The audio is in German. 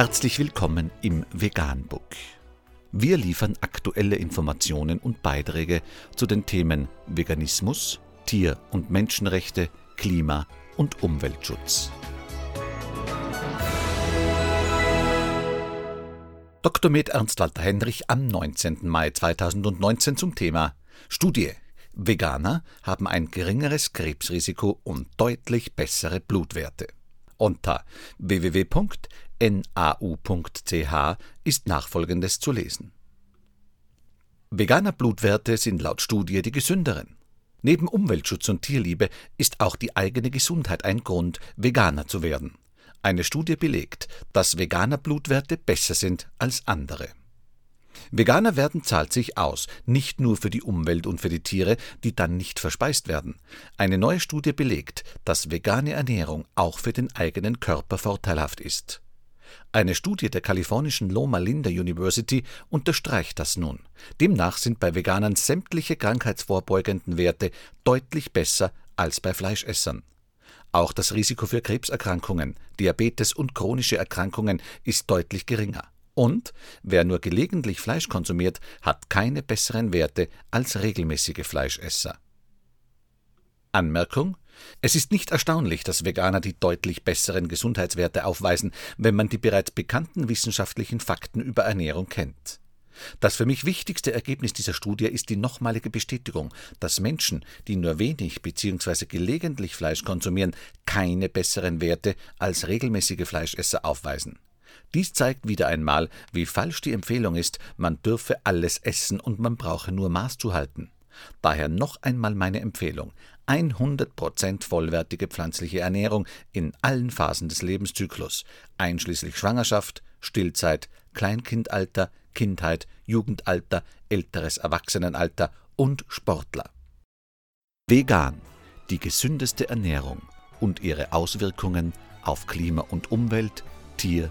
Herzlich willkommen im Veganbook. Wir liefern aktuelle Informationen und Beiträge zu den Themen Veganismus, Tier- und Menschenrechte, Klima- und Umweltschutz. Dr. Med Ernst Walter Henrich am 19. Mai 2019 zum Thema Studie. Veganer haben ein geringeres Krebsrisiko und deutlich bessere Blutwerte. Unter www.nau.ch ist nachfolgendes zu lesen. Veganer Blutwerte sind laut Studie die gesünderen. Neben Umweltschutz und Tierliebe ist auch die eigene Gesundheit ein Grund, Veganer zu werden. Eine Studie belegt, dass Veganer Blutwerte besser sind als andere. Veganer werden zahlt sich aus, nicht nur für die Umwelt und für die Tiere, die dann nicht verspeist werden. Eine neue Studie belegt, dass vegane Ernährung auch für den eigenen Körper vorteilhaft ist. Eine Studie der kalifornischen Loma Linda University unterstreicht das nun. Demnach sind bei Veganern sämtliche krankheitsvorbeugenden Werte deutlich besser als bei Fleischessern. Auch das Risiko für Krebserkrankungen, Diabetes und chronische Erkrankungen ist deutlich geringer. Und wer nur gelegentlich Fleisch konsumiert, hat keine besseren Werte als regelmäßige Fleischesser. Anmerkung es ist nicht erstaunlich, dass Veganer die deutlich besseren Gesundheitswerte aufweisen, wenn man die bereits bekannten wissenschaftlichen Fakten über Ernährung kennt. Das für mich wichtigste Ergebnis dieser Studie ist die nochmalige Bestätigung, dass Menschen, die nur wenig bzw. gelegentlich Fleisch konsumieren, keine besseren Werte als regelmäßige Fleischesser aufweisen. Dies zeigt wieder einmal, wie falsch die Empfehlung ist, man dürfe alles essen und man brauche nur Maß zu halten. Daher noch einmal meine Empfehlung: 100% vollwertige pflanzliche Ernährung in allen Phasen des Lebenszyklus, einschließlich Schwangerschaft, Stillzeit, Kleinkindalter, Kindheit, Jugendalter, älteres Erwachsenenalter und Sportler. Vegan, die gesündeste Ernährung und ihre Auswirkungen auf Klima und Umwelt, Tier-